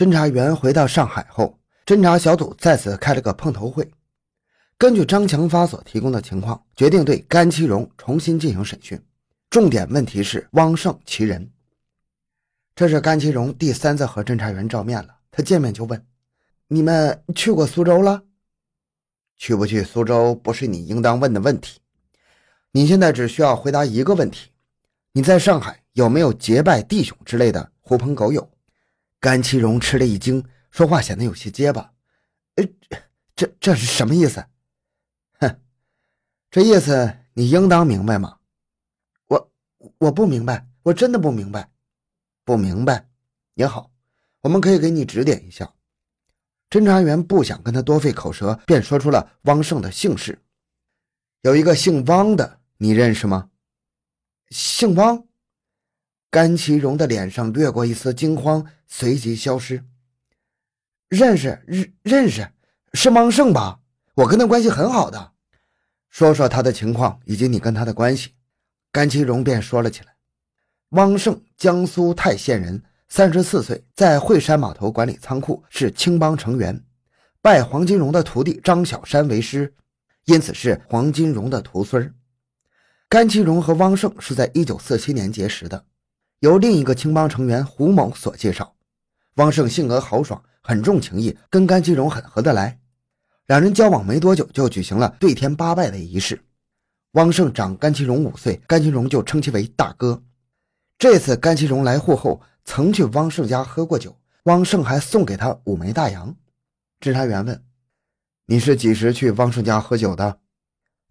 侦查员回到上海后，侦查小组再次开了个碰头会。根据张强发所提供的情况，决定对甘其荣重新进行审讯。重点问题是汪胜其人。这是甘其荣第三次和侦查员照面了。他见面就问：“你们去过苏州了？去不去苏州不是你应当问的问题。你现在只需要回答一个问题：你在上海有没有结拜弟兄之类的狐朋狗友？”甘其荣吃了一惊，说话显得有些结巴：“呃，这这是什么意思？”“哼，这意思你应当明白吗？”“我我不明白，我真的不明白。”“不明白也好，我们可以给你指点一下。”侦查员不想跟他多费口舌，便说出了汪胜的姓氏：“有一个姓汪的，你认识吗？”“姓汪。”甘其荣的脸上掠过一丝惊慌，随即消失。认识，认认识，是汪胜吧？我跟他关系很好的。说说他的情况以及你跟他的关系。甘其荣便说了起来。汪胜，江苏泰县人，三十四岁，在惠山码头管理仓库，是青帮成员，拜黄金荣的徒弟张小山为师，因此是黄金荣的徒孙。甘其荣和汪胜是在一九四七年结识的。由另一个青帮成员胡某所介绍，汪胜性格豪爽，很重情义，跟甘其荣很合得来。两人交往没多久，就举行了对天八拜的仪式。汪胜长甘其荣五岁，甘其荣就称其为大哥。这次甘其荣来沪后，曾去汪胜家喝过酒，汪胜还送给他五枚大洋。侦查员问：“你是几时去汪胜家喝酒的？”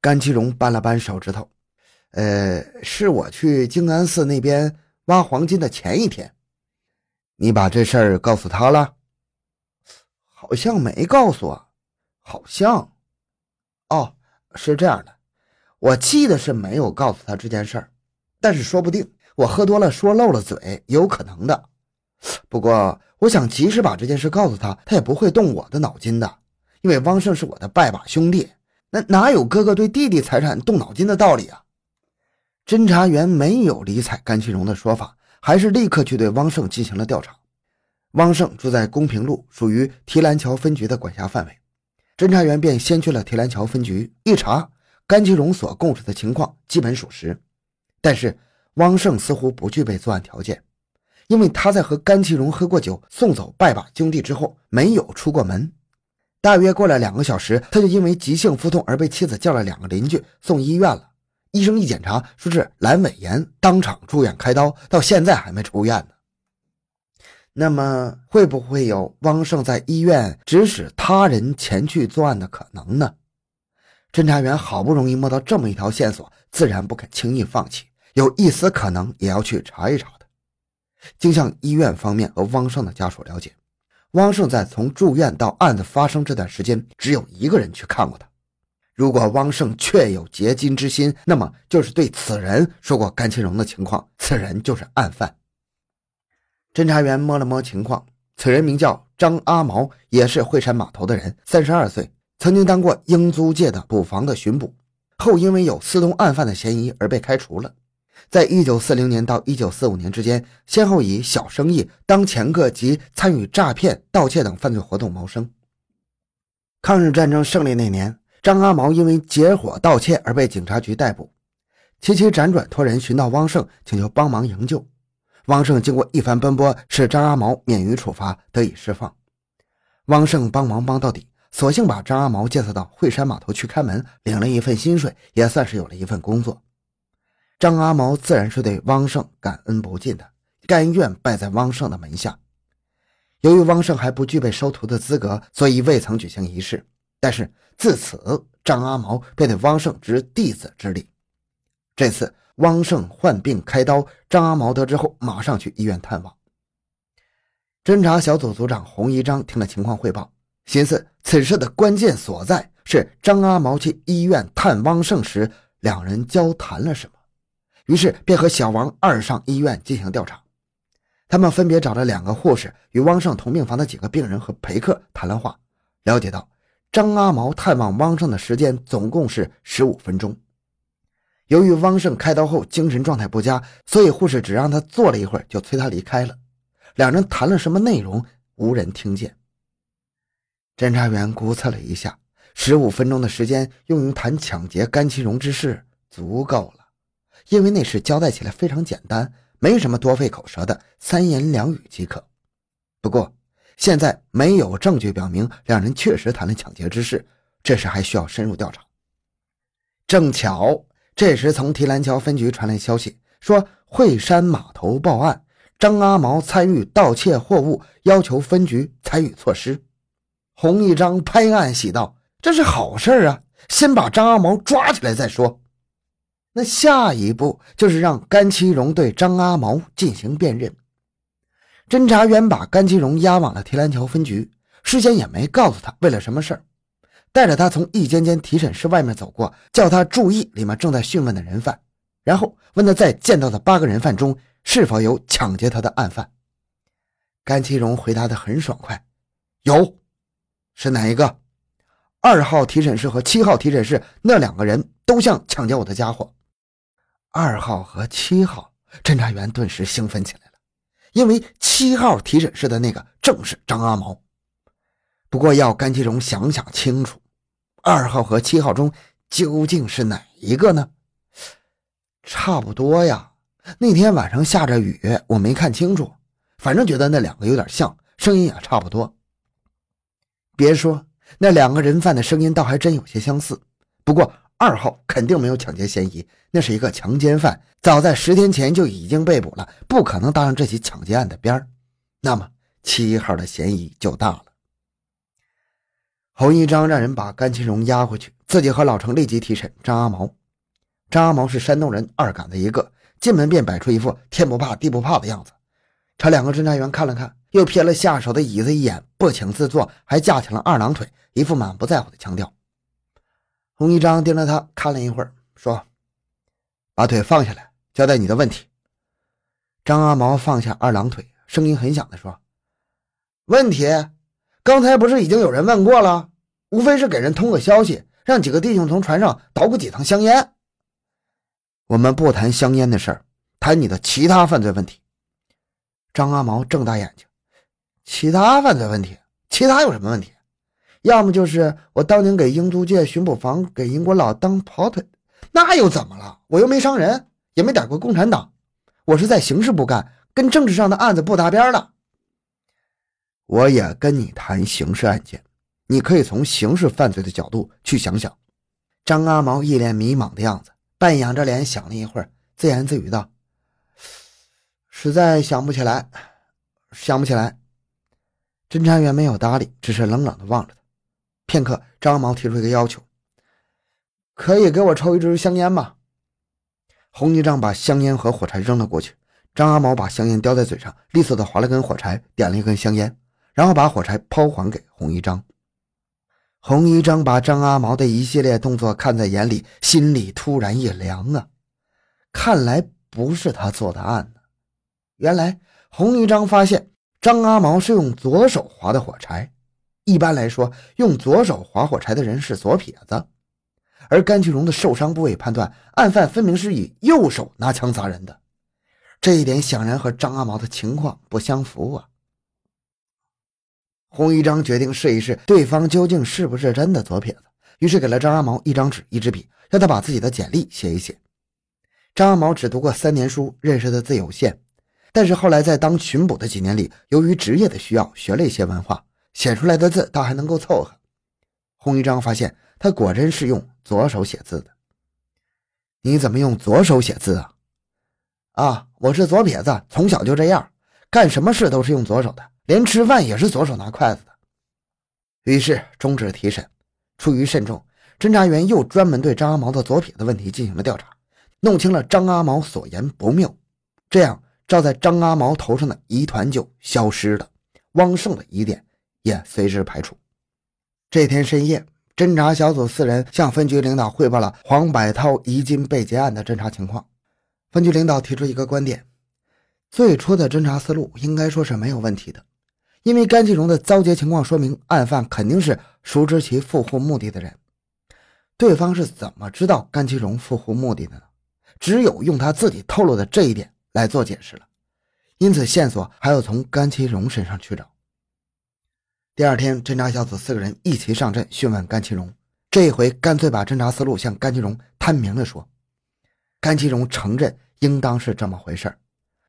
甘其荣扳了扳手指头：“呃，是我去静安寺那边。”挖黄金的前一天，你把这事儿告诉他了？好像没告诉啊，好像。哦，是这样的，我记得是没有告诉他这件事儿，但是说不定我喝多了说漏了嘴，有可能的。不过，我想即使把这件事告诉他，他也不会动我的脑筋的，因为汪胜是我的拜把兄弟，那哪有哥哥对弟弟财产动脑筋的道理啊？侦查员没有理睬甘其荣的说法，还是立刻去对汪胜进行了调查。汪胜住在公平路，属于提篮桥分局的管辖范围。侦查员便先去了提篮桥分局，一查，甘其荣所供述的情况基本属实。但是汪胜似乎不具备作案条件，因为他在和甘其荣喝过酒、送走拜把兄弟之后，没有出过门。大约过了两个小时，他就因为急性腹痛而被妻子叫了两个邻居送医院了。医生一检查，说是阑尾炎，当场住院开刀，到现在还没出院呢。那么，会不会有汪胜在医院指使他人前去作案的可能呢？侦查员好不容易摸到这么一条线索，自然不肯轻易放弃，有一丝可能也要去查一查的。经向医院方面和汪胜的家属了解，汪胜在从住院到案子发生这段时间，只有一个人去看过他。如果汪胜确有劫金之心，那么就是对此人说过甘其荣的情况，此人就是案犯。侦查员摸了摸情况，此人名叫张阿毛，也是惠山码头的人，三十二岁，曾经当过英租界的捕房的巡捕，后因为有私通案犯的嫌疑而被开除了。在一九四零年到一九四五年之间，先后以小生意、当掮客及参与诈骗、盗窃等犯罪活动谋生。抗日战争胜利那年。张阿毛因为结伙盗窃而被警察局逮捕，齐齐辗转托人寻到汪胜，请求帮忙营救。汪胜经过一番奔波，使张阿毛免于处罚，得以释放。汪胜帮忙帮到底，索性把张阿毛介绍到惠山码头去看门，领了一份薪水，也算是有了一份工作。张阿毛自然是对汪胜感恩不尽的，甘愿拜在汪胜的门下。由于汪胜还不具备收徒的资格，所以未曾举行仪式。但是自此，张阿毛便对汪胜执弟子之礼。这次汪胜患病开刀，张阿毛得知后，马上去医院探望。侦查小组组长洪一章听了情况汇报，寻思此事的关键所在是张阿毛去医院探汪胜时，两人交谈了什么，于是便和小王二上医院进行调查。他们分别找了两个护士，与汪胜同病房的几个病人和陪客谈了话，了解到。张阿毛探望汪胜的时间总共是十五分钟。由于汪胜开刀后精神状态不佳，所以护士只让他坐了一会儿就催他离开了。两人谈了什么内容，无人听见。侦查员估测了一下，十五分钟的时间用于谈抢劫甘其荣之事足够了，因为那事交代起来非常简单，没什么多费口舌的，三言两语即可。不过现在没有证据表明两人确实谈了抢劫之事，这事还需要深入调查。正巧这时从提篮桥分局传来消息，说惠山码头报案，张阿毛参与盗窃货物，要求分局采取措施。洪一章拍案喜道：“这是好事啊！先把张阿毛抓起来再说。那下一步就是让甘其荣对张阿毛进行辨认。”侦查员把甘其荣押往了提篮桥分局，事先也没告诉他为了什么事儿，带着他从一间间提审室外面走过，叫他注意里面正在讯问的人犯，然后问他在见到的八个人犯中是否有抢劫他的案犯。甘其荣回答的很爽快：“有。”是哪一个？二号提审室和七号提审室那两个人都像抢劫我的家伙。二号和七号，侦查员顿时兴奋起来，因为七号提审室的那个正是张阿毛。不过要甘其荣想想清楚，二号和七号中究竟是哪一个呢？差不多呀。那天晚上下着雨，我没看清楚，反正觉得那两个有点像，声音也差不多。别说那两个人犯的声音，倒还真有些相似。不过二号肯定没有抢劫嫌疑，那是一个强奸犯，早在十天前就已经被捕了，不可能搭上这起抢劫案的边儿。那么七号的嫌疑就大了。侯一章让人把甘其荣押回去，自己和老程立即提审张阿毛。张阿毛是山东人，二杆子一个，进门便摆出一副天不怕地不怕的样子。朝两个侦查员看了看。又瞥了下手的椅子一眼，不请自坐，还架起了二郎腿，一副满不在乎的腔调。洪一章盯着他看了一会儿，说：“把腿放下来，交代你的问题。”张阿毛放下二郎腿，声音很响的说：“问题？刚才不是已经有人问过了？无非是给人通个消息，让几个弟兄从船上捣鼓几趟香烟。我们不谈香烟的事儿，谈你的其他犯罪问题。”张阿毛睁大眼睛。其他犯罪问题，其他有什么问题？要么就是我当年给英租界巡捕房给英国佬当跑腿，那又怎么了？我又没伤人，也没打过共产党，我是在刑事部干，跟政治上的案子不搭边的。我也跟你谈刑事案件，你可以从刑事犯罪的角度去想想。张阿毛一脸迷茫的样子，半仰着脸想了一会儿，自言自语道：“实在想不起来，想不起来。”侦查员没有搭理，只是冷冷的望着他。片刻，张毛提出一个要求：“可以给我抽一支香烟吗？”洪一章把香烟和火柴扔了过去。张阿毛把香烟叼在嘴上，利索的划了根火柴，点了一根香烟，然后把火柴抛还给洪一章。洪一章把张阿毛的一系列动作看在眼里，心里突然一凉啊！看来不是他做的案呢。原来洪一章发现。张阿毛是用左手划的火柴，一般来说，用左手划火柴的人是左撇子。而甘其荣的受伤部位判断，案犯分明是以右手拿枪砸人的，这一点显然和张阿毛的情况不相符啊。洪一章决定试一试对方究竟是不是真的左撇子，于是给了张阿毛一张纸、一支笔，让他把自己的简历写一写。张阿毛只读过三年书，认识的字有限。但是后来在当巡捕的几年里，由于职业的需要，学了一些文化，写出来的字倒还能够凑合。洪一章发现他果真是用左手写字的。你怎么用左手写字啊？啊，我是左撇子，从小就这样，干什么事都是用左手的，连吃饭也是左手拿筷子的。于是终止提审。出于慎重，侦查员又专门对张阿毛的左撇子问题进行了调查，弄清了张阿毛所言不谬。这样。罩在张阿毛头上的疑团就消失了，汪胜的疑点也随之排除。这天深夜，侦查小组四人向分局领导汇报了黄百涛遗金被劫案的侦查情况。分局领导提出一个观点：最初的侦查思路应该说是没有问题的，因为甘继荣的遭劫情况说明案犯肯定是熟知其富户目的的人。对方是怎么知道甘其荣富户目的的呢？只有用他自己透露的这一点。来做解释了，因此线索还要从甘其荣身上去找。第二天，侦查小组四个人一齐上阵讯问甘其荣，这一回干脆把侦查思路向甘其荣摊明了说。甘其荣承认应当是这么回事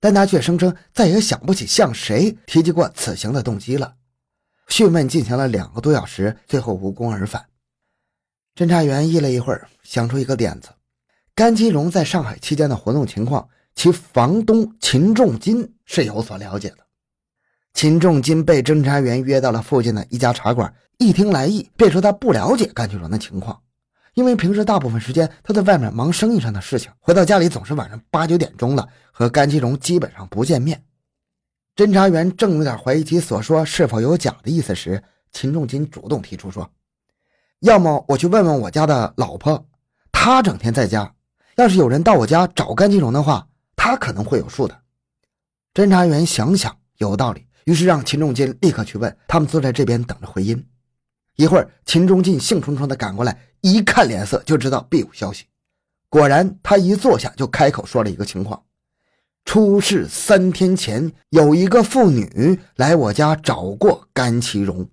但他却声称再也想不起向谁提及过此行的动机了。讯问进行了两个多小时，最后无功而返。侦查员议了一会儿，想出一个点子：甘其荣在上海期间的活动情况，其房东秦仲金是有所了解的。秦仲金被侦查员约到了附近的一家茶馆，一听来意，便说他不了解甘其荣的情况，因为平时大部分时间他在外面忙生意上的事情，回到家里总是晚上八九点钟了，和甘其荣基本上不见面。侦查员正有点怀疑其所说是否有假的意思时，秦仲金主动提出说：“要么我去问问我家的老婆，她整天在家，要是有人到我家找甘其荣的话，她可能会有数的。”侦查员想想有道理。于是让秦仲金立刻去问，他们坐在这边等着回音。一会儿，秦仲进兴冲冲地赶过来，一看脸色就知道必有消息。果然，他一坐下就开口说了一个情况：出事三天前，有一个妇女来我家找过甘其荣。